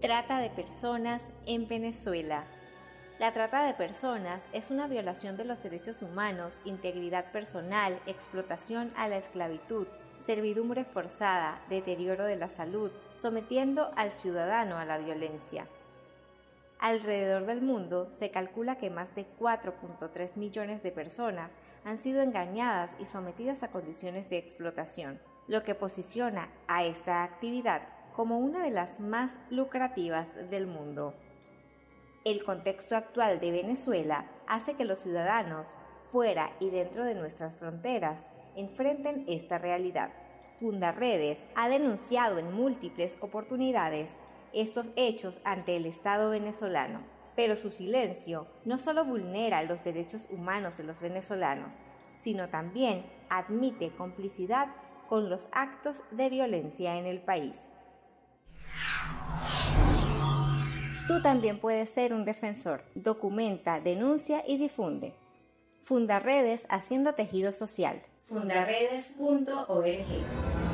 Trata de personas en Venezuela. La trata de personas es una violación de los derechos humanos, integridad personal, explotación a la esclavitud, servidumbre forzada, deterioro de la salud, sometiendo al ciudadano a la violencia. Alrededor del mundo se calcula que más de 4.3 millones de personas han sido engañadas y sometidas a condiciones de explotación, lo que posiciona a esta actividad como una de las más lucrativas del mundo. El contexto actual de Venezuela hace que los ciudadanos, fuera y dentro de nuestras fronteras, enfrenten esta realidad. Fundaredes ha denunciado en múltiples oportunidades estos hechos ante el Estado venezolano, pero su silencio no solo vulnera los derechos humanos de los venezolanos, sino también admite complicidad con los actos de violencia en el país. Tú también puedes ser un defensor. Documenta, denuncia y difunde. Funda redes haciendo tejido social. Fundaredes.org